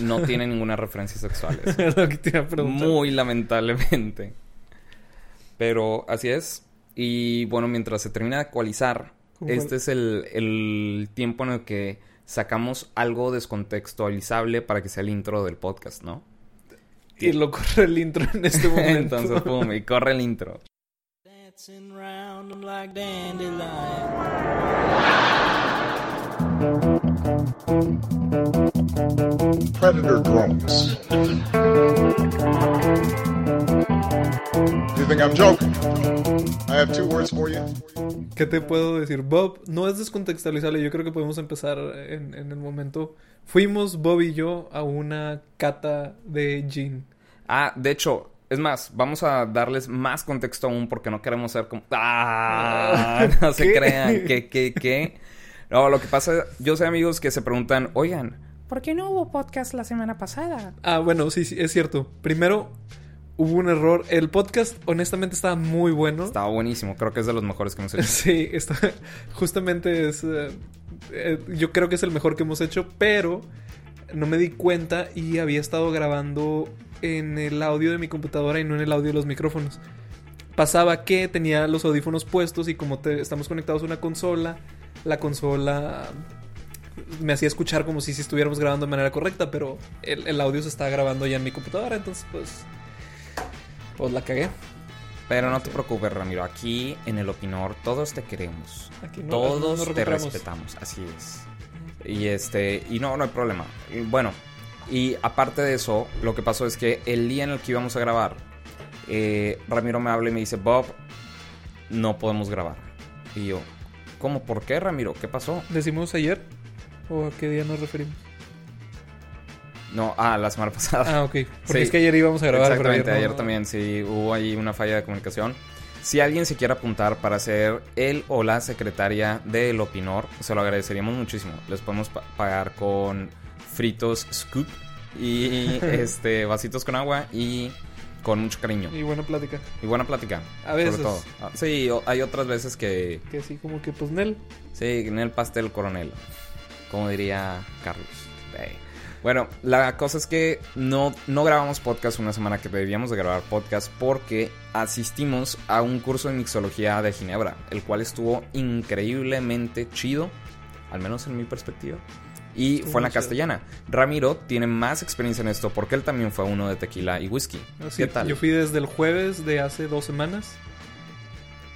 no tiene ninguna referencia sexual. Es lo que te iba a preguntar. Muy lamentablemente. Pero así es. Y bueno, mientras se termina de actualizar, ¿Cómo este es el, el tiempo en el que sacamos algo descontextualizable para que sea el intro del podcast, ¿no? Y lo corre el intro en este momento. Entonces, pum, y corre el intro. Predator drones. You think I'm joking? I have two words for you. ¿Qué te puedo decir? Bob, no es descontextualizable. Yo creo que podemos empezar en, en el momento. Fuimos Bob y yo a una cata de gin. Ah, de hecho, es más, vamos a darles más contexto aún porque no queremos ser como... ¡Ah! No se ¿Qué? crean. ¿Qué, qué, qué? No, lo que pasa... Yo sé amigos que se preguntan, oigan, ¿por qué no hubo podcast la semana pasada? Ah, bueno, sí, sí, es cierto. Primero, hubo un error. El podcast, honestamente, estaba muy bueno. Estaba buenísimo. Creo que es de los mejores que hemos hecho. Sí, está, justamente es. eh, eh, yo creo que es el mejor que hemos hecho, pero no me di cuenta y había estado grabando en el audio de mi computadora y no en el audio de los micrófonos. Pasaba que tenía los audífonos puestos y como te- estamos conectados a una consola, la consola me hacía escuchar como si, si estuviéramos grabando de manera correcta, pero el, el audio se estaba grabando ya en mi computadora, entonces pues... Pues la cagué. Pero no te preocupes, Ramiro. Aquí en el Opinor todos te queremos. Aquí no- todos no te respetamos. Así es. Y este... Y no, no hay problema. Y bueno, y aparte de eso, lo que pasó es que el día en el que íbamos a grabar, eh, Ramiro me habla y me dice, Bob, no podemos grabar. Y yo, ¿cómo? ¿Por qué, Ramiro? ¿Qué pasó? ¿Decimos ayer? ¿O a qué día nos referimos? No, ah, la semana pasada. Ah, ok. Porque Sí. es que ayer íbamos a grabar. Exactamente, ayer, no- también sí hubo ahí una falla de comunicación. Si alguien se quiere apuntar para ser el o la secretaria del Opinor, se lo agradeceríamos muchísimo. Les podemos pa- pagar con fritos scoop y este vasitos con agua y con mucho cariño Y buena plática. y buena plática. A veces. Sobre todo. Ah, Sí, hay otras veces que Que sí, como que pues Nel. Sí, en el pastel coronel. Como diría Carlos. Bueno, la cosa es que no, no grabamos podcast una semana que debíamos de grabar podcast porque asistimos a un curso de mixología de Ginebra, el cual estuvo increíblemente chido, al menos en mi perspectiva. Y fue en la castellana. Ramiro tiene más experiencia en esto porque él también fue uno de tequila y whisky. Así, ¿Qué tal? Yo fui desde el jueves de hace dos semanas.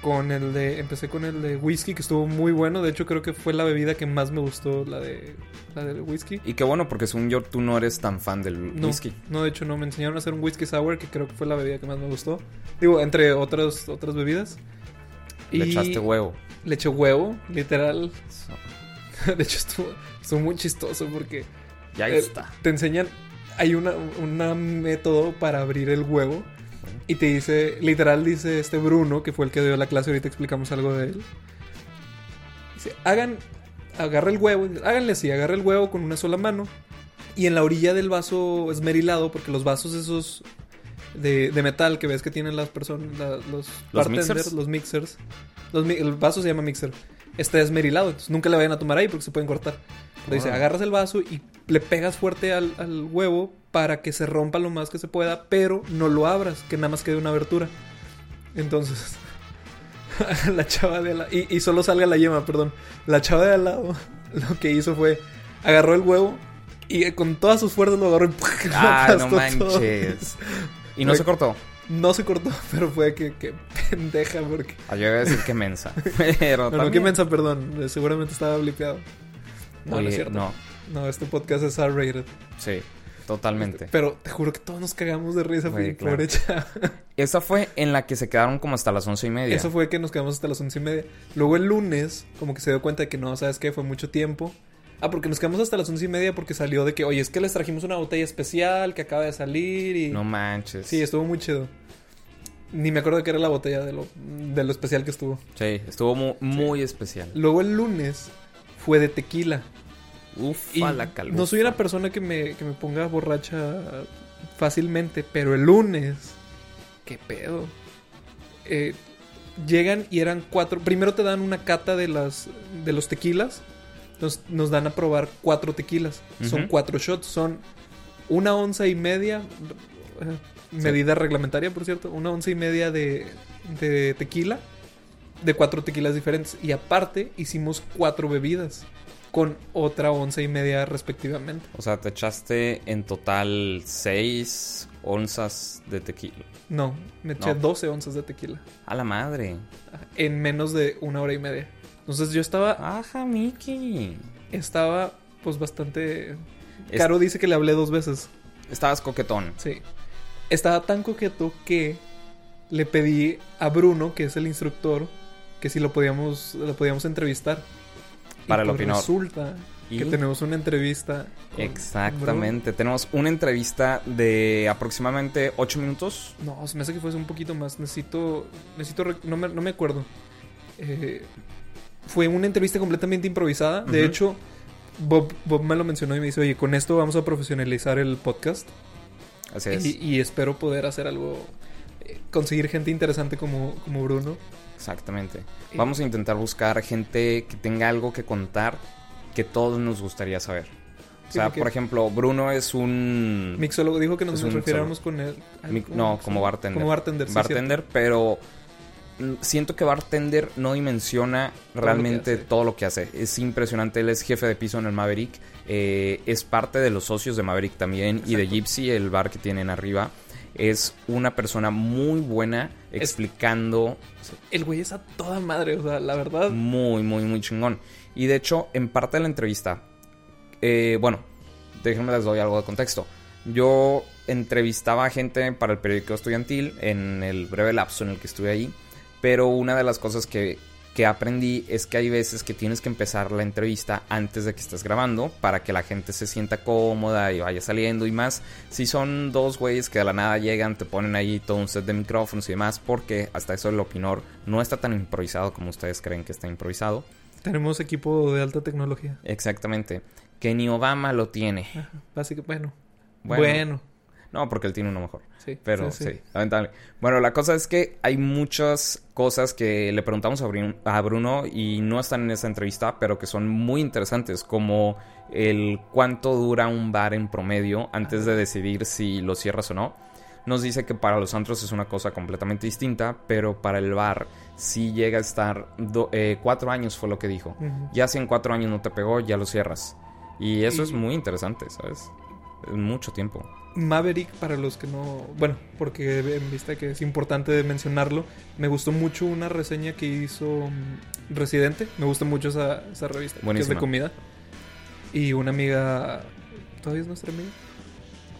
Con el de. Empecé con el de whisky, que estuvo muy bueno. De hecho, creo que fue la bebida que más me gustó, la de. La del whisky. Y qué bueno porque según yo tú no eres tan fan del No, whisky. no, de hecho no. Me enseñaron a hacer un whisky sour, que creo que fue la bebida que más me gustó. Digo, entre otras, otras bebidas. Le echaste huevo. Le eché huevo, literal. De hecho, estuvo, estuvo muy chistoso porque Ya eh, está. te enseñan. Hay una, una método para abrir el huevo. Y te dice, literal dice este Bruno, que fue el que dio la clase, ahorita explicamos algo de él. Dice, hagan, agarra el huevo, háganle así, agarra el huevo con una sola mano. Y en la orilla del vaso esmerilado, porque los vasos esos de, de metal que ves que tienen las personas, la- los, bartenders, mixers? los mixers. Los, el vaso se llama mixer. Está esmerilado, entonces nunca le vayan a tomar ahí porque se pueden cortar. Pero dice, agarras el vaso y le pegas fuerte al, al huevo para que se rompa lo más que se pueda, pero no lo abras, que nada más quede una abertura. Entonces, la chava de al lado, y, y solo salga la yema, perdón. La chava de al lado lo que hizo fue, agarró el huevo y con todas sus fuerzas lo agarró y lo Ah, no aplastó todo. manches. Y no se cortó. No se cortó, pero fue que, que pendeja porque... Ah, yo iba a decir que mensa. Pero No, qué mensa, perdón. eh, Seguramente estaba blipeado. No, no Oye, es cierto. no. No, este podcast es R-rated. Sí, totalmente. Pero te juro que todos nos cagamos de risa, güey. claro. Pobre chava. Esa fue en la que se quedaron como hasta las once y media. Eso fue que nos quedamos hasta las once y media. Luego el lunes, como que se dio cuenta de que no, ¿sabes qué? Fue mucho tiempo. Ah, porque nos quedamos hasta las once y media porque salió de que, oye, es que les trajimos una botella especial que acaba de salir y... No manches. Sí, estuvo muy chido. Ni me acuerdo de qué era la botella de lo, de lo especial que estuvo. Sí, estuvo mu- muy, especial. Luego el lunes fue de tequila. Uf, Y la calma. no soy una persona que me, que me ponga borracha fácilmente, pero el lunes, ¿qué pedo? Eh, llegan y eran cuatro. Primero te dan una cata de las de los tequilas. Nos, nos dan a probar cuatro tequilas. Son cuatro shots. Son una onza y media, eh, medida reglamentaria, por cierto, una onza y media de, de tequila, de cuatro tequilas diferentes. Y aparte hicimos cuatro bebidas con otra onza y media respectivamente. O sea, te echaste en total 6 onzas de tequila. No, me eché No. 12 onzas de tequila A la madre. en menos de una hora y media. Entonces yo estaba, Ajá, Mickey. estaba pues bastante... Es- Caro dice que le hablé dos veces. Estabas coquetón. Sí. Estaba tan coqueto que le pedí a Bruno, que es el instructor, que si lo podíamos, lo podíamos entrevistar. Y Para el pues Opinor. Resulta ¿Y? que tenemos una entrevista. Exactamente. Tenemos una entrevista de aproximadamente 8 minutos. No, se me hace que fuese un poquito más. Necesito. Necesito. No me, no me acuerdo. Eh, fue una entrevista completamente improvisada. De hecho, Bob, Bob me lo mencionó y me dice: Oye, con esto vamos a profesionalizar el podcast. Así es. Y, y espero poder hacer algo. eh, conseguir gente interesante como, como Bruno. Exactamente. Y- Vamos a intentar buscar gente que tenga algo que contar que todos nos gustaría saber. O sea, por ejemplo, Bruno es un... Mixólogo dijo que nos refiriéramos con él. no, como bartender. Como bartender, sí, bartender, pero siento que bartender no dimensiona realmente todo lo que hace. Es impresionante. Él es jefe de piso en el Maverick. eh, es parte de los socios de Maverick también y de. Gypsy, el bar que tienen arriba. Es una persona muy buena explicando. El güey es a toda madre, o sea, la verdad. muy, muy, muy chingón. Y de hecho, en parte de la entrevista, eh, bueno, déjenme les doy algo de contexto. Yo entrevistaba a gente para el periódico estudiantil en el breve lapso en el que estuve ahí, pero una de las cosas que, que aprendí es que hay veces que tienes que empezar la entrevista antes de que estés grabando para que la gente se sienta cómoda y vaya saliendo y más. Si son dos güeyes que de la nada llegan, te ponen ahí todo un set de micrófonos y demás, porque hasta eso el opinor no está tan improvisado como ustedes creen que está improvisado. Tenemos equipo de alta tecnología. Exactamente. Que ni Obama lo tiene. Ajá, Básicamente, bueno. Bueno. Bueno. No, porque él tiene uno mejor. Sí. Pero sí, lamentable. Bueno, la cosa es que hay muchas cosas que le preguntamos a Bruno, a Bruno y no están en esta entrevista, pero que son muy interesantes, como el cuánto dura un bar en promedio antes de decidir si lo cierras o no. Nos dice que para los antros es una cosa completamente distinta, pero para el bar sí llega a estar do- eh, cuatro años fue lo que dijo. Ya si en cuatro años no te pegó, ya lo cierras. Y eso Y- es muy interesante, ¿sabes? Es mucho tiempo. Maverick, para los que no. Bueno, porque en vista que es importante mencionarlo, me gustó mucho una reseña que hizo mm, Residente. Me gusta mucho esa, esa revista, que es de comida. Y una amiga. ¿Todavía es nuestra amiga?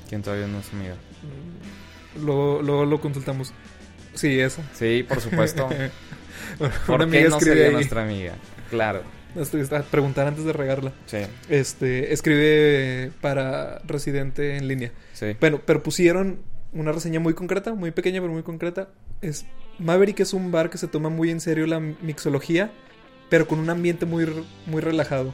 ¿Quién todavía no es amiga? Mm, Luego, luego lo consultamos. Sí, esa. Sí, por supuesto. ¿Por qué no sería ahí. nuestra amiga? Claro. Preguntar antes de regarla. Sí, Este, escribe para Residente en línea. sí. Bueno, pero pusieron una reseña muy concreta, muy pequeña, pero muy concreta. Es Maverick es un bar que se toma muy en serio la mixología, pero con un ambiente muy, muy relajado.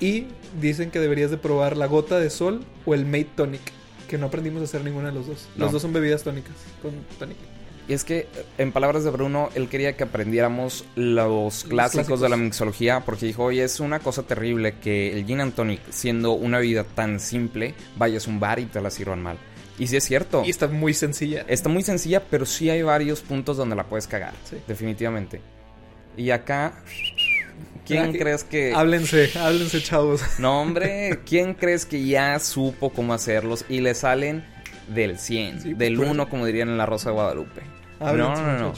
Y dicen que deberías de probar la gota de sol o el Mate Tonic, que no aprendimos a hacer ninguna de los dos. No. Los dos son bebidas tónicas con tonic. Y es que, en palabras de Bruno, él quería que aprendiéramos los clásicos, clásicos. de la mixología, porque dijo, oye, es una cosa terrible que el gin and tonic, siendo una bebida tan simple, vayas a un bar y te la sirvan mal. Y sí es cierto. Y está muy sencilla. Está muy sencilla, pero sí hay varios puntos donde la puedes cagar. Sí. Definitivamente. Y acá, ¿quién que- crees que... Háblense, háblense, chavos. No, hombre, ¿quién crees que ya supo cómo hacerlos y le salen del 100, Sí, del pues, 1 como dirían en la Rosa de Guadalupe? Háblense, no, no, no.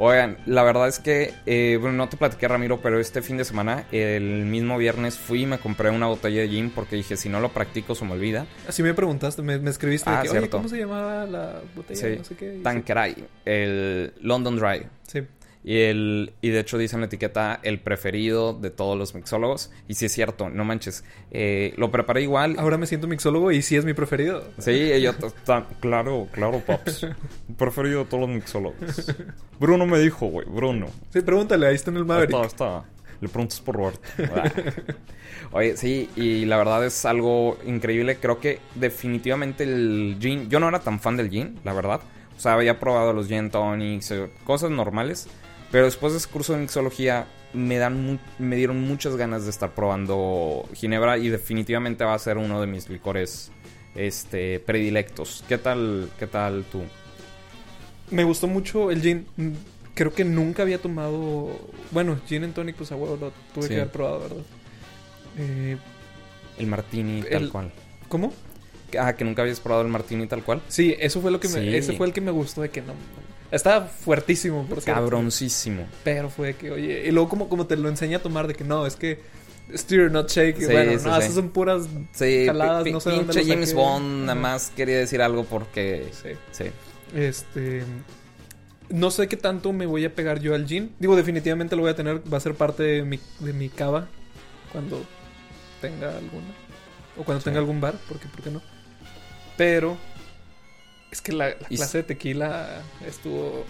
Oigan, la verdad es que, eh, bueno, no te platiqué Ramiro, pero este fin de semana, el mismo viernes, fui y me compré una botella de gin porque dije, si no lo practico se me olvida. Así me preguntaste, me, me escribiste de Ah, que, oye. ¿cómo se llamaba la botella? Sí, No sé qué. Tanqueray, el London Dry. Sí. Y, el, y de hecho dice en la etiqueta el preferido de todos los mixólogos. Y sí es cierto, no manches. Eh, lo preparé igual. Ahora me siento mixólogo y sí es mi preferido. Sí, yo claro, claro, paps. Preferido de todos los mixólogos. Bruno me dijo, güey, Bruno. Sí, pregúntale, ahí está en el Maverick. Está, está. Le preguntas por Roberto. Oye, sí, y la verdad es algo increíble. Creo que definitivamente el gin. Yo no era tan fan del gin, la verdad. O sea, había probado los gin tonics, eh, cosas normales. Pero después de ese curso de mixología, me, dan mu- me dieron muchas ganas de estar probando Ginebra. Y definitivamente va a ser uno de mis licores este predilectos. ¿Qué tal, qué tal tú? Me gustó mucho el gin. Mm, Creo que nunca había tomado. Bueno, gin and tonic, pues a huevo lo tuve Sí. que haber probado, ¿verdad? Eh, El martini tal El- cual. ¿Cómo? Ah, que nunca habías probado el martini tal cual. Sí, eso fue lo que me. Sí. Ese fue el que me gustó de que no. Estaba fuertísimo, por cierto. Cabroncísimo. Pero fue que, oye. Y luego, como, como te lo enseña a tomar, de que no, es que. Stir, not shake. Sí, bueno, sí, no, sí. esas son puras. Pi- no sé dónde James. Bond nada más quería decir algo porque... Sí. Sí. Este. No sé qué tanto me voy a pegar yo al gin. Digo, definitivamente lo voy a tener. Va a ser parte de mi, de mi cava. Cuando tenga alguna. O cuando tenga algún bar. Porque, ¿por qué no? Pero. Es que la, clase de tequila estuvo.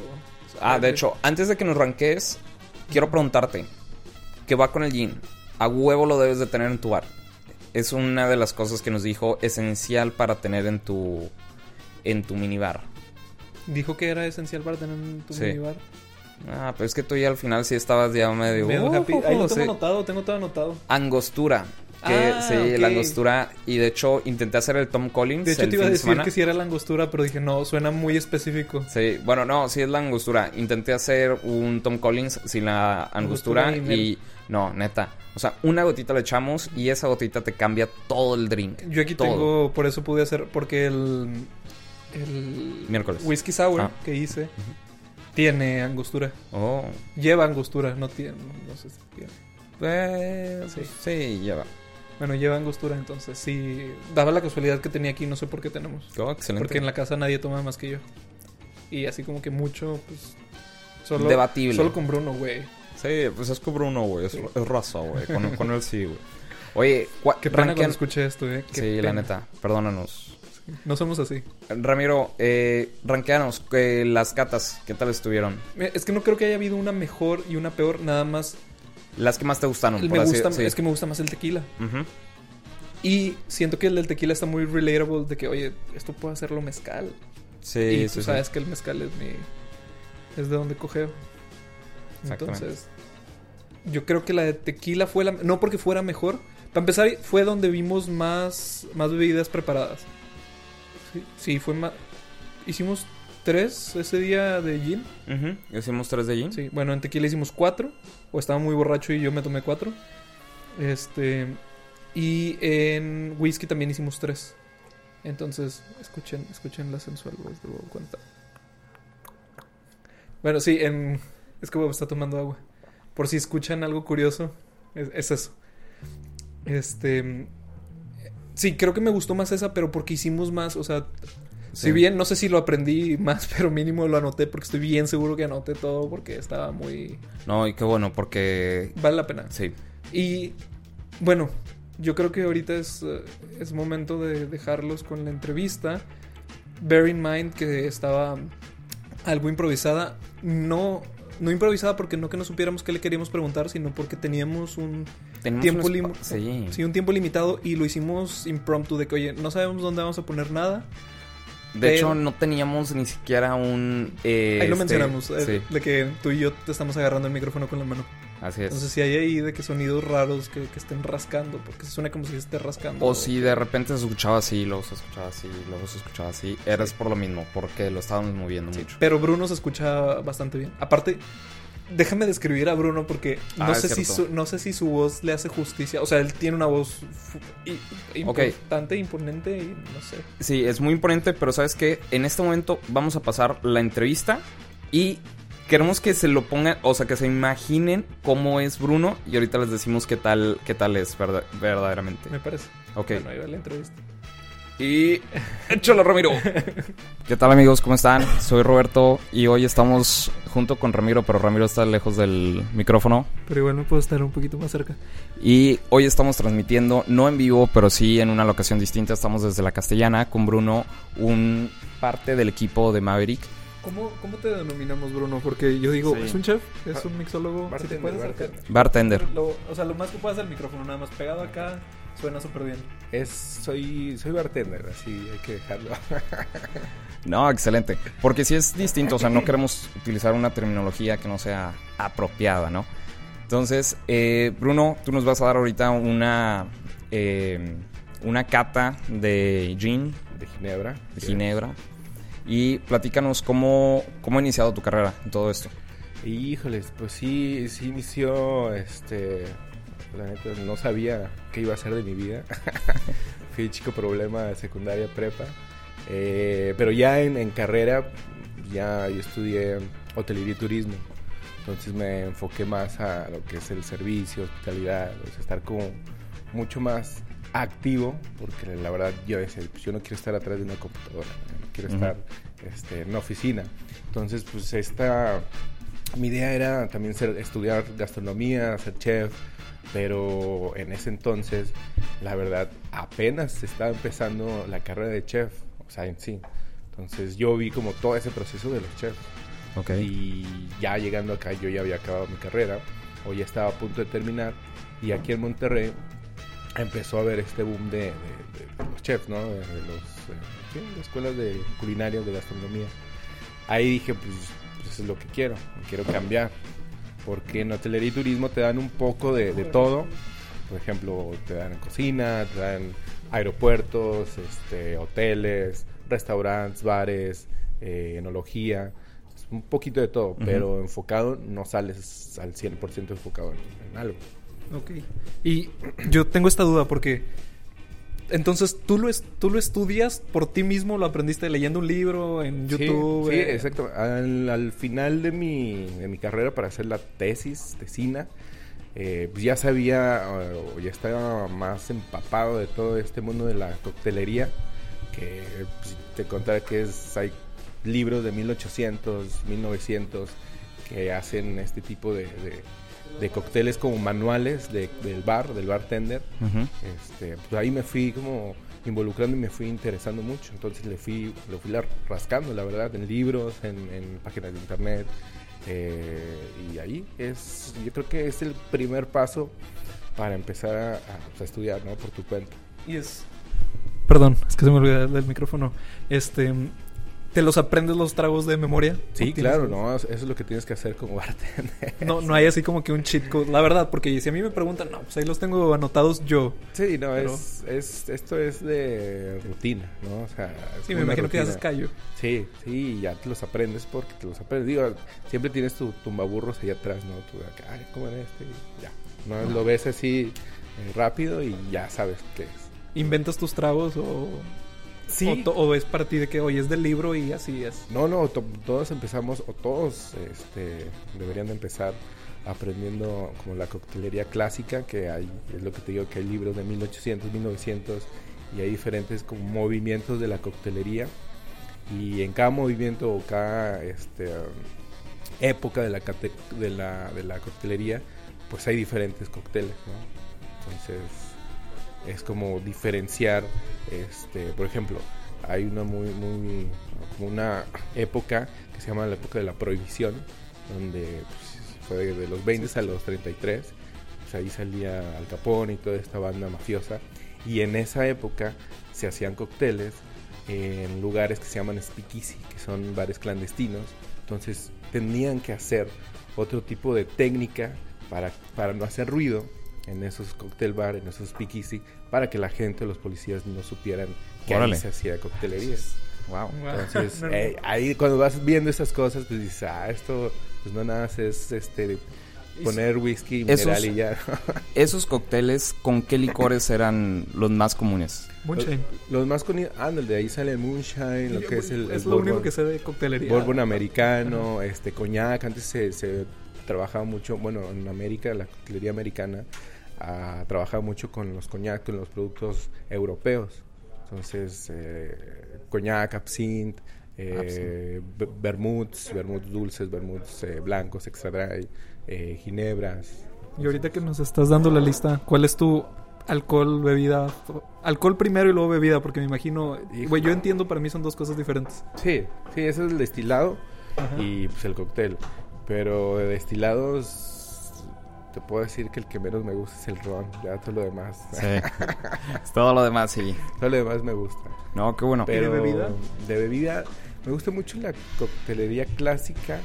Ah, de hecho, antes de que nos ranques, quiero preguntarte, ¿qué va con el gin? A huevo lo debes de tener en tu bar. Es una de las cosas que nos dijo esencial para tener en tu en tu minibar. Dijo que era esencial para tener en tu Sí. minibar. Ah, pero es que tú ya al final sí estabas ya medio... Medio uh, happy. Ahí lo sí. tengo anotado, tengo todo anotado. Angostura. Que, Ah, sí, ok. la angostura. Y de hecho, intenté hacer el Tom Collins. De hecho, el te iba a de decir que si era la angostura, pero dije, no, suena muy específico. Sí, bueno, no, sí es la angostura. Intenté hacer un Tom Collins sin la angostura Angostura y y... No, neta. O sea, una gotita le echamos y esa gotita te cambia todo el drink. Yo aquí Todo. tengo, por eso pude hacer, porque el, el Miércoles. whisky sour Ah. que hice tiene angostura. Oh. Lleva angostura, no tiene, no sé si tiene. Eh, Sí. sí, lleva. Bueno, lleva angostura, entonces sí. Daba la casualidad que tenía aquí, no sé por qué tenemos. Oh, excelente. Porque en la casa nadie toma más que yo. Y así como que mucho, pues. Solo, Debatible. Solo con Bruno, güey. Sí, pues es que Bruno, güey. Es, Sí. es raza, güey. Con, con él sí, güey. Oye, Qué pena rankean- cuando escuché esto, eh. Qué Sí, la neta. Perdónanos. No somos así. Ramiro, eh, ranqueanos. Que las catas, ¿qué tal estuvieron? Eh, Es que no creo que haya habido una mejor y una peor, nada más. Las que más te gustaron. Por me así es que me gusta más el tequila. Y siento que el del tequila está muy relatable de que, oye, esto puede hacerlo mezcal. Sí, y sí, tú sí. sabes que el mezcal es mi... Es de donde cogeo. Entonces, yo creo que la de tequila fue la... No porque fuera mejor. Para empezar, fue donde vimos más, más bebidas preparadas. Sí, sí, fue más... Hicimos tres ese día de gin. Ujú. Hicimos tres de gin. Sí, bueno, en tequila hicimos cuatro. O estaba muy borracho y yo me tomé cuatro. Este. Y en whisky también hicimos tres. Entonces, escuchen, escuchen la sensual voz de Bob cuenta. Bueno, sí, en. Es que Bob está tomando agua. Por si escuchan algo curioso, es, es eso. Este. Sí, creo que me gustó más esa, pero porque hicimos más, o sea, Sí. si bien no sé si lo aprendí más, pero mínimo lo anoté porque estoy bien seguro que anoté todo porque estaba muy... No, y qué bueno, porque. Vale la pena. Sí. Y bueno, yo creo que ahorita es, eh, es momento de dejarlos con la entrevista. Bear in mind que estaba algo improvisada. No, no improvisada porque no que no supiéramos qué le queríamos preguntar, sino porque teníamos un Tenemos tiempo, un lim- espa- Sí. sí, un tiempo limitado y lo hicimos impromptu de que, oye, no sabemos dónde vamos a poner nada. De pero- hecho, no teníamos ni siquiera un. eh, Ahí lo este, mencionamos, eh, Sí, de que tú y yo te estamos agarrando el micrófono con la mano. así es. Entonces, si hay ahí de que sonidos raros que, que estén rascando, porque se suena como si esté rascando. O si de repente se escuchaba así, luego se escuchaba así, luego se escuchaba así. Eres por lo mismo, porque lo estábamos moviendo mucho. Pero Bruno se escucha bastante bien. Aparte, déjame describir a Bruno porque no, Ah, es sé si su, no sé si su voz le hace justicia. O sea, él tiene una voz importante, imponente y no sé. Sí, es muy imponente, pero sabes que en este momento vamos a pasar la entrevista y queremos que se lo pongan, o sea, que se imaginen cómo es Bruno y ahorita les decimos qué tal, qué tal es verda- verdaderamente. Me parece. Ok. Bueno, ahí va la entrevista. Y échalo, Ramiro. ¿Qué tal, amigos? ¿Cómo están? Soy Roberto y hoy estamos junto con Ramiro, pero Ramiro está lejos del micrófono. Pero igual me puedo estar un poquito más cerca. Y hoy estamos transmitiendo, no en vivo, pero sí en una locación distinta. Estamos desde la Castellana con Bruno, un parte del equipo de Maverick. ¿Cómo, ¿Cómo te denominamos, Bruno? Porque yo digo, Sí. ¿es un chef? ¿Es un mixólogo? Si te Bartender, puedes acercar. bartender. Bartender. Lo- o sea, lo más que puedas el micrófono, nada más pegado acá, suena súper bien. Es, soy, soy bartender, así hay que dejarlo. No, excelente. Porque sí es distinto, o sea, no queremos utilizar una terminología que no sea apropiada, ¿no? Entonces, eh, Bruno, tú nos vas a dar ahorita una... eh, una cata de gin, De Ginebra. de ginebra. Y platícanos cómo, cómo ha iniciado tu carrera en todo esto. Híjoles, pues sí, sí inició, este, la neta, no sabía qué iba a hacer de mi vida. Fui chico problema de secundaria prepa. Eh, pero ya en, en carrera, ya yo estudié hotelería y turismo. Entonces me enfoqué más a lo que es el servicio, hospitalidad, o sea, estar como mucho más activo, porque la verdad yo decía, pues yo no quiero estar atrás de una computadora, quiero Ujú. estar este, en una oficina. Entonces, pues esta, mi idea era también ser, estudiar gastronomía, ser chef, pero en ese entonces, la verdad, apenas estaba empezando la carrera de chef, o sea, en sí. Entonces yo vi como todo ese proceso de los chefs. Ok. Y ya llegando acá yo ya había acabado mi carrera o ya estaba a punto de terminar y aquí en Monterrey empezó a haber este boom de, de- de- de los chefs, ¿no? De, los eh, sí, escuelas de culinarias, de gastronomía. Ahí dije, pues, pues eso es lo que quiero, quiero cambiar. Porque en hotelería y turismo te dan un poco de, de todo. Por ejemplo, te dan cocina, te dan aeropuertos, este, hoteles, restaurantes, bares, eh, enología. Es un poquito de todo, Ujú. pero enfocado no sales al 100% enfocado en, en algo. Ok. Y yo tengo esta duda porque... Entonces, ¿tú lo, es- ¿tú lo estudias por ti mismo? ¿Lo aprendiste leyendo un libro en YouTube? Sí, eh? exacto. Al, al final de mi, de mi carrera para hacer la tesis, tesina, eh, pues ya sabía eh, o ya estaba más empapado de todo este mundo de la coctelería, que pues, te contara que es, hay libros de 1800, 1900 que hacen este tipo de, de- de cócteles como manuales de- del bar, del bartender. Ujú. Este, pues ahí me fui como involucrando y me fui interesando mucho. Entonces le fui, lo fui rascando, la verdad, en libros, en, en páginas de internet. eh, y ahí es, yo creo que es el primer paso para empezar a, a, pues, a estudiar, ¿no? Por tu cuenta. Y es... Perdón, es que se me olvidó del micrófono. Este... ¿Te los aprendes los tragos de memoria? Sí, ¿O tienes claro, no, eso es lo que tienes que hacer como bartender. No, no hay así como que un cheat code. La verdad, porque si a mí me preguntan, no, pues ahí los tengo anotados yo. Sí, no, Pero- es, es, esto es de rutina, ¿no? O sea, Sí, me imagino que haces callo. Sí, sí, y ya te los aprendes porque te los aprendes. Digo, siempre tienes tu tumbaburros ahí atrás, ¿no? Tú acá, ay, ¿cómo era este? Y ya. No, lo ves así eh, rápido y ya sabes qué es. ¿Inventas tus tragos o, Sí. o, o es para ti de que, oye, es del libro y así es? No, no, to- todos empezamos, o todos este, deberían de empezar aprendiendo como la coctelería clásica, que hay, es lo que te digo, que hay libros de 1800, 1900, y hay diferentes como movimientos de la coctelería, y en cada movimiento o cada este, um, época de la, de, la, de la coctelería, pues hay diferentes cócteles, ¿no? Entonces, es como diferenciar, este, por ejemplo, hay una muy, muy, una época que se llama la época de la prohibición, donde pues, fue de, los 20 a los 33, pues ahí salía Al Capone y toda esta banda mafiosa, y en esa época se hacían cócteles en lugares que se llaman speakeasy, que son bares clandestinos, entonces tenían que hacer otro tipo de técnica para, para no hacer ruido en esos cóctel bar, en esos speakeasy, para que la gente, los policías no supieran que ahí se hacía coctelería. Wow. Entonces, No, eh, ahí cuando vas viendo esas cosas, pues dices, ah, esto pues no nada más es este poner whisky Esos- mineral y ya. Esos cócteles, ¿con qué licores eran los más comunes? Moonshine. Los más con ándale, de ahí sale el moonshine, lo que es el, es el lo único bourbon- que sé de coctelería. Bourbon americano, este coñac, antes se, se trabajaba mucho, bueno, en América, la coctelería americana ah, trabajaba mucho con los coñac, con los productos europeos. Entonces, eh, coñac, absinthe, eh, vermuts, vermuts dulces, vermuts eh, blancos, extra dry, eh, ginebras. Y ahorita que nos estás dando la lista, ¿cuál es tu alcohol, bebida? Alcohol primero y luego bebida, porque me imagino... Güey, yo entiendo, para mí son dos cosas diferentes. Sí, sí, ese es el destilado Ajá. y pues el cóctel. Pero de destilados, te puedo decir que el que menos me gusta es el ron. Ya todo lo demás. Sí. Todo lo demás, sí. Todo lo demás me gusta. No, qué bueno. Pero de bebida? De bebida, me gusta mucho la coctelería clásica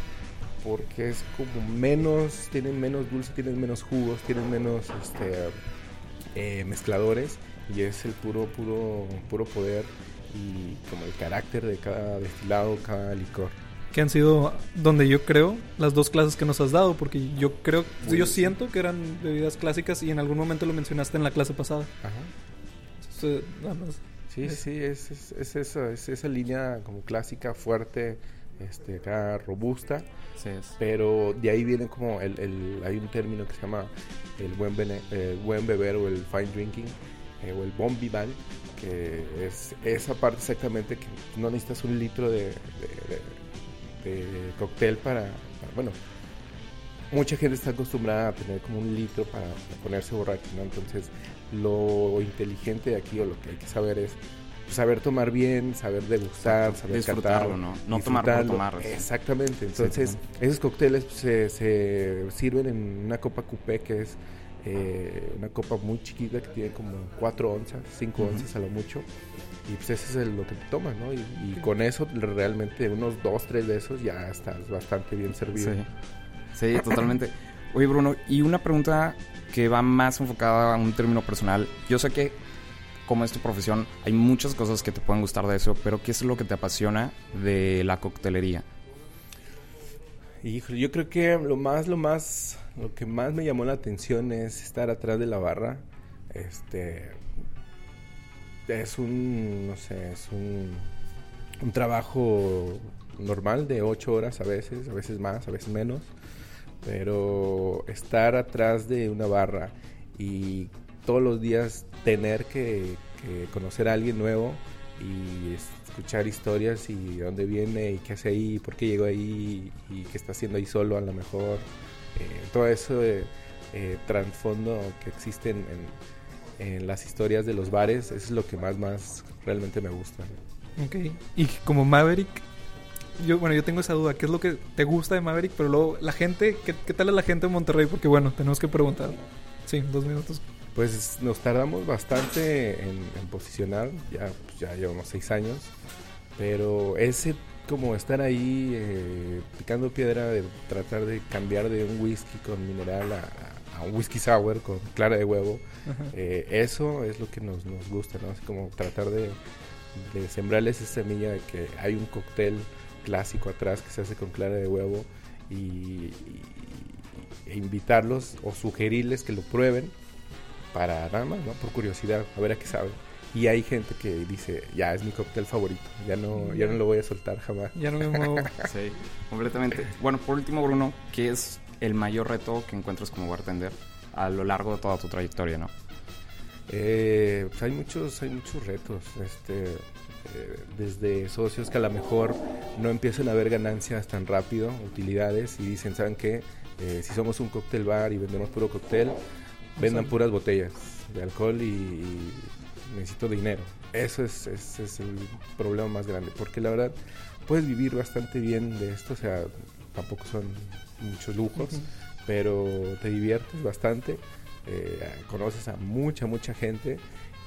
porque es como menos, tienen menos dulce, tienen menos jugos, tienen menos este, eh, mezcladores y es el puro, puro, puro poder y como el carácter de cada destilado, cada licor. Que han sido donde yo creo las dos clases que nos has dado, porque yo creo, Muy yo bien. siento que eran bebidas clásicas y en algún momento lo mencionaste en la clase pasada. Ajá. Entonces, nada más. Sí, Es- sí, es, es, es eso, es esa línea como clásica, fuerte, este, acá robusta, Sí, es. pero de ahí viene como el, el- hay un término que se llama el buen, bene- el buen beber o el fine drinking eh, o el bon vivant, que es esa parte exactamente que no necesitas un litro de, de- de- de cóctel para, para- bueno, mucha gente está acostumbrada a tener como un litro para, para ponerse borracho, ¿no? Entonces, lo inteligente de aquí o lo que hay que saber es saber tomar bien, saber degustar, saber Disfrutarlo, catar, ¿no? No tomar por tomar. Exactamente. Entonces, esos cócteles pues, se, se sirven en una copa coupé que es eh, una copa muy chiquita que tiene como 4 onzas, 5 Ujú. onzas a lo mucho. Y pues ese es el- lo que te tomas, ¿no? Y, y con eso realmente unos 2, 3 de esos ya estás bastante bien servido. Sí. Sí, totalmente. Oye, Bruno, y una pregunta que va más enfocada a un término personal. Yo sé que, como es tu profesión, hay muchas cosas que te pueden gustar de eso, pero ¿qué es lo que te apasiona de la coctelería? Híjole, yo creo que lo más, lo más, lo que más me llamó la atención es estar atrás de la barra. Este es un, no sé, es un, un trabajo normal de ocho horas a veces, a veces más, a veces menos. Pero estar atrás de una barra y todos los días tener que, conocer a alguien nuevo y escuchar historias y de dónde viene y qué hace ahí, por qué llegó ahí y qué está haciendo ahí solo a lo mejor. Eh, todo eso de eh, trasfondo que existe en- en las historias de los bares, eso es lo que más, más realmente me gusta. ¿no? Ok. Y como Maverick, yo, bueno, yo tengo esa duda. ¿Qué es lo que te gusta de Maverick? Pero luego, la gente, ¿qué, qué tal es la gente de Monterrey? Porque bueno, tenemos que preguntar. Sí, dos minutos. Pues nos tardamos bastante en, en posicionar, ya, pues, ya llevamos seis años, pero ese como estar ahí eh, picando piedra de tratar de cambiar de un whisky con mineral a, a un whisky sour con clara de huevo, eh, eso es lo que nos, nos gusta, ¿no? Así como tratar de, de sembrarles esa semilla de que hay un cóctel clásico atrás que se hace con clara de huevo y, y- e invitarlos o sugerirles que lo prueben para nada más, ¿no? Por curiosidad, a ver a qué sabe. Y hay gente que dice, ya es mi cóctel favorito, ya no, ya no lo voy a soltar jamás. Ya no me muevo. Sí, completamente. Bueno, por último, Bruno, ¿qué es el mayor reto que encuentras como bartender a lo largo de toda tu trayectoria, no? Eh, pues hay muchos, hay muchos retos, este, eh, desde socios que a lo mejor no empiezan a ver ganancias tan rápido, utilidades, y dicen, ¿saben qué? Eh, si somos un cóctel bar y vendemos puro cóctel, vendan puras botellas de alcohol y, y necesito dinero. Eso es, es el problema más grande, porque la verdad puedes vivir bastante bien de esto, o sea, tampoco son muchos lujos, pero te diviertes bastante, eh, conoces a mucha, mucha gente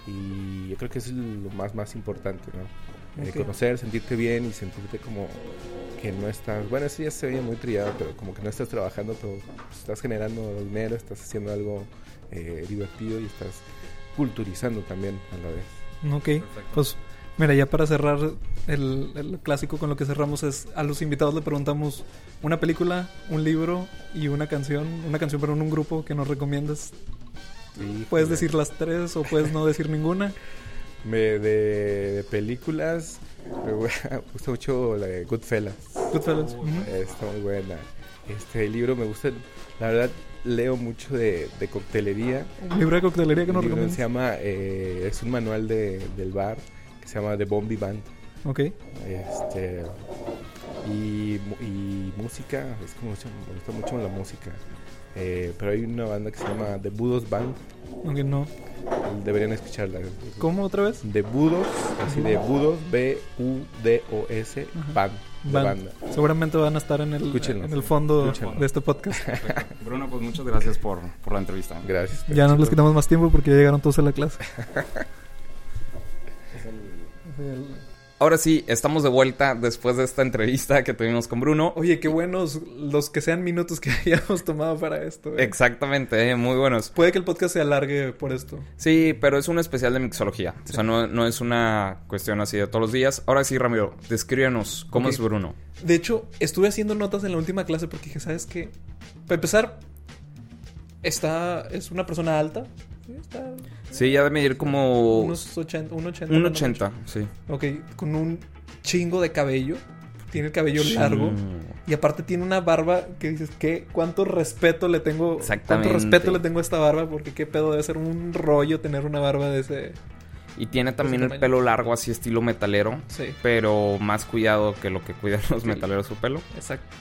y yo creo que eso es lo más, más importante, ¿no? Eh, conocer, sentirte bien y sentirte como que no estás, bueno, eso ya se oye muy trillado, pero como que no estás trabajando, pero pues, estás generando dinero, estás haciendo algo eh, divertido y estás culturizando también a la vez. Ok, pues mira, ya para cerrar el, el clásico con lo que cerramos es a los invitados le preguntamos una película, un libro y una canción, una canción pero en un grupo que nos recomiendas. Puedes decir las tres o puedes no decir ninguna. me- de, de películas, me gusta mucho la de Goodfellas. Goodfellas. Está muy buena. Este libro me gusta, la verdad, leo mucho de, de coctelería. Un libro de coctelería que nos recomiendas. se llama, eh, es un manual de, del bar que se llama The Bombi Band. Ok. Este, y, música, es como mucho- me gusta mucho la música. Eh, pero hay una banda que se llama The Budos Band, Aunque no. deberían escucharla. ¿Cómo otra vez? De Budos, así de Budos, B-U-D-O-S. Band, Van- banda. Seguramente van a estar en el, en el fondo de este podcast. Perfecto. Bruno, pues muchas gracias por, por la entrevista. Gracias. Ya no les quitamos más tiempo porque ya llegaron todos a la clase. ahora sí, estamos de vuelta después de esta entrevista que tuvimos con Bruno. Oye, qué buenos los que sean minutos que hayamos tomado para esto. eh. Exactamente, eh, muy buenos. Puede que el podcast se alargue por esto. Sí, pero es un especial de mixología. O sea, no, no es una cuestión así de todos los días. Ahora sí, Ramiro, descríbenos cómo es Bruno. De hecho, estuve haciendo notas en la última clase porque dije, ¿sabes qué? Para empezar, está, es una persona alta. Sí, Está Sí, ya de medir como unos 80, un 80. un no 80, sí. Ok, con un chingo de cabello. Tiene el cabello largo. Chingo. Y aparte tiene una barba que dices, ¿qué? ¿Cuánto respeto le tengo? Exactamente. ¿Cuánto respeto le tengo a esta barba? Porque qué pedo debe ser un rollo tener una barba de ese... Y tiene también el pelo largo, así estilo metalero. Sí, Pero más cuidado que lo que cuidan los Sí. metaleros su pelo. exacto.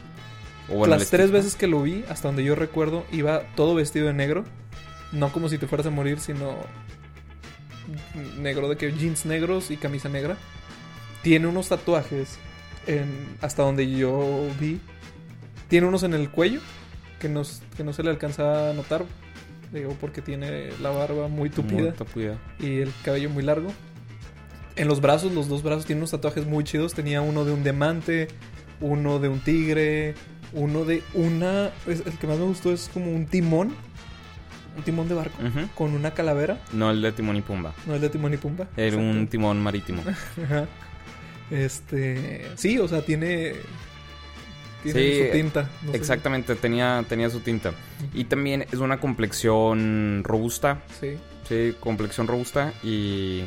O bueno, Las tres veces que lo vi, hasta donde yo recuerdo, iba todo vestido de negro. No como si te fueras a morir, sino negro de que jeans negros y camisa negra. Tiene unos tatuajes en, hasta donde yo vi. Tiene unos en el cuello que, nos, que no se le alcanza a notar. Digo, porque tiene la barba muy tupida Muy y el cabello muy largo. En los brazos, los dos brazos, tiene unos tatuajes muy chidos. Tenía uno de un diamante, uno de un tigre, uno de una... es- el que más me gustó es como un timón. Un timón de barco. Ujú. Con una calavera. No el de Timón y Pumba. No es de Timón y Pumba. Era un timón marítimo. Ajá. Este... Sí, o sea, tiene... Tiene Sí, su tinta. no sé. Exactamente, tenía, tenía su tinta. Y también es una complexión robusta. Sí. Sí, complexión robusta y...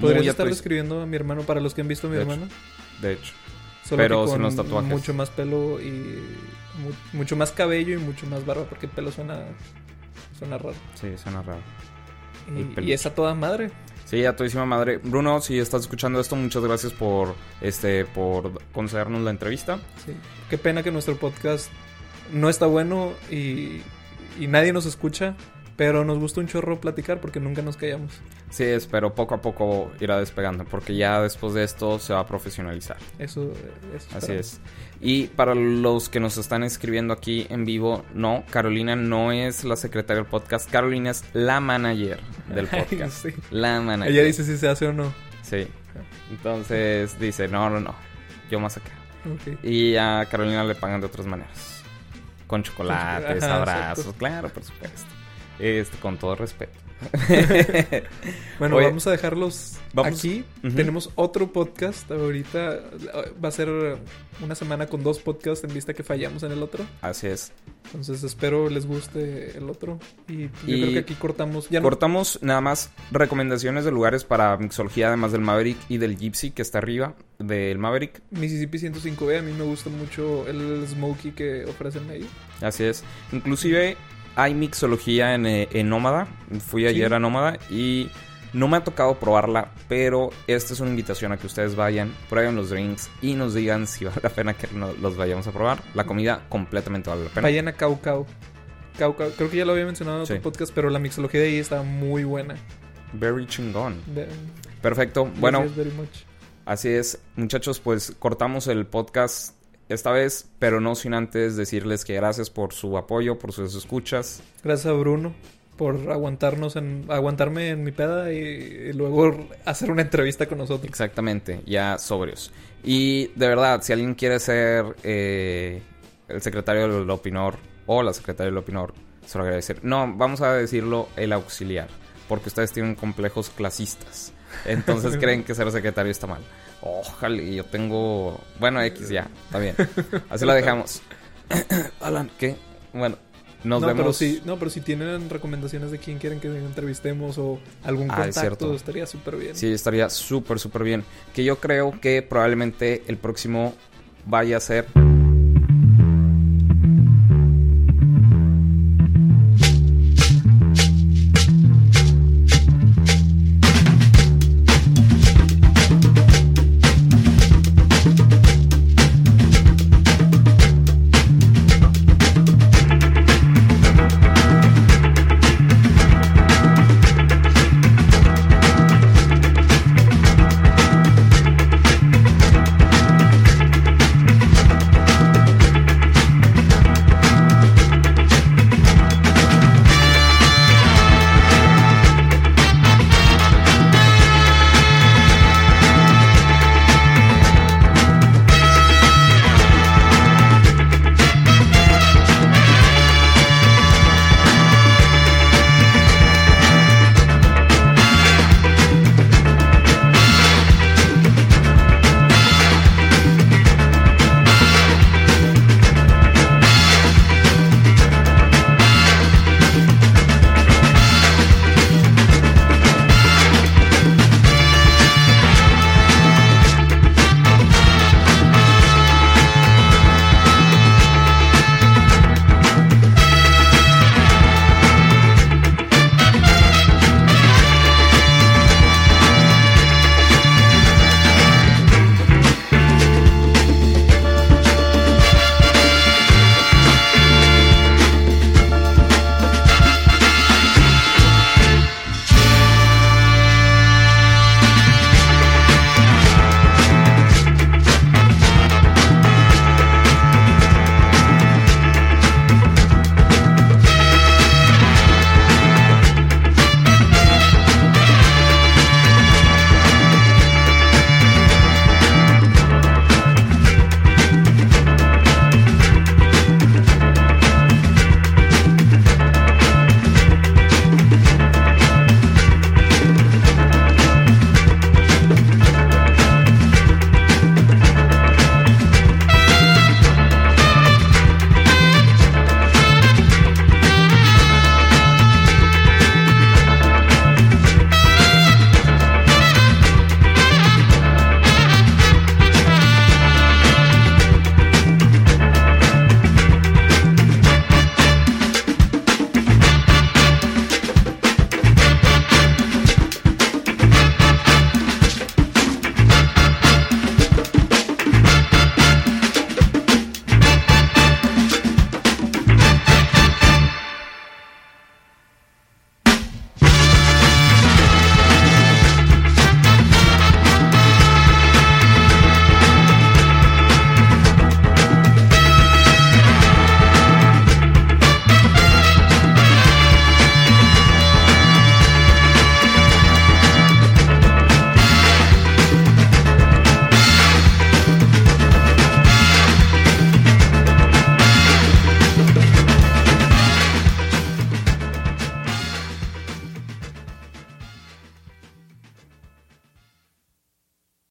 Podrías estar describiendo a mi hermano para los que han visto a mi De hecho. hermano. De hecho. Solo Pero que sin con los tatuajes. Mucho más pelo y mu- mucho más cabello y mucho más barba, porque el pelo suena, suena raro. Sí, suena raro. Y, y esa toda madre. Sí, a todísima madre. Bruno, si estás escuchando esto, muchas gracias por este por concedernos la entrevista. Sí. Qué pena que nuestro podcast no está bueno y, y nadie nos escucha, pero nos gusta un chorro platicar porque nunca nos callamos. Sí, espero poco a poco irá despegando, porque ya después de esto se va a profesionalizar. Eso, eso Así es. Y para los que nos están escribiendo aquí en vivo, no, Carolina no es la secretaria del podcast, Carolina es la manager del Ay, podcast. sí. La manager. Ella dice si se hace o no. Sí. Entonces dice, no, no, no, yo más acá. Ok. Y a Carolina le pagan de otras maneras. Con chocolates, Ajá, abrazos, exacto. claro, por supuesto. Este, con todo respeto. Bueno, Oye, vamos a dejarlos vamos- aquí. Tenemos otro podcast ahorita. Va a ser una semana con dos podcasts en vista que fallamos en el otro. Así es. Entonces espero les guste el otro. Y yo Y creo que aquí cortamos. Ya no- Cortamos nada más recomendaciones de lugares para mixología, además del Maverick y del Gypsy que está arriba del Maverick. Mississippi 105B. A mí me gusta mucho el Smokey que ofrecen ahí. Así es. Inclusive hay mixología en, eh, en Nómada. Fui ayer Sí. a Nómada y no me ha tocado probarla, pero esta es una invitación a que ustedes vayan, prueben los drinks y nos digan si vale la pena que los vayamos a probar. La comida completamente vale la pena. Vayan a Cau Cau. Cau Cau. Creo que ya lo había mencionado en otro Sí. podcast, pero la mixología de ahí está muy buena. Very chingón. De- Perfecto. Bueno, gracias very much. Así es, muchachos, pues cortamos el podcast esta vez, pero no sin antes decirles que gracias por su apoyo, por sus escuchas. Gracias a Bruno por aguantarnos en aguantarme en mi peda y, y luego hacer una entrevista con nosotros. Exactamente, ya sobrios. Y de verdad, si alguien quiere ser eh, el secretario del Opinor o la secretaria del Opinor, se lo agradecer. No, vamos a decirlo el auxiliar, porque ustedes tienen complejos clasistas. Entonces creen que ser secretario está mal. Ojalá, y yo tengo... Bueno, X ya, está bien. Así la dejamos. Alan, ¿qué? Bueno, nos no, vemos. pero sí, no, pero si tienen recomendaciones de quién quieren que entrevistemos o algún Ah, contacto, estaría súper bien. Sí, estaría súper, súper bien. Que yo creo que probablemente el próximo vaya a ser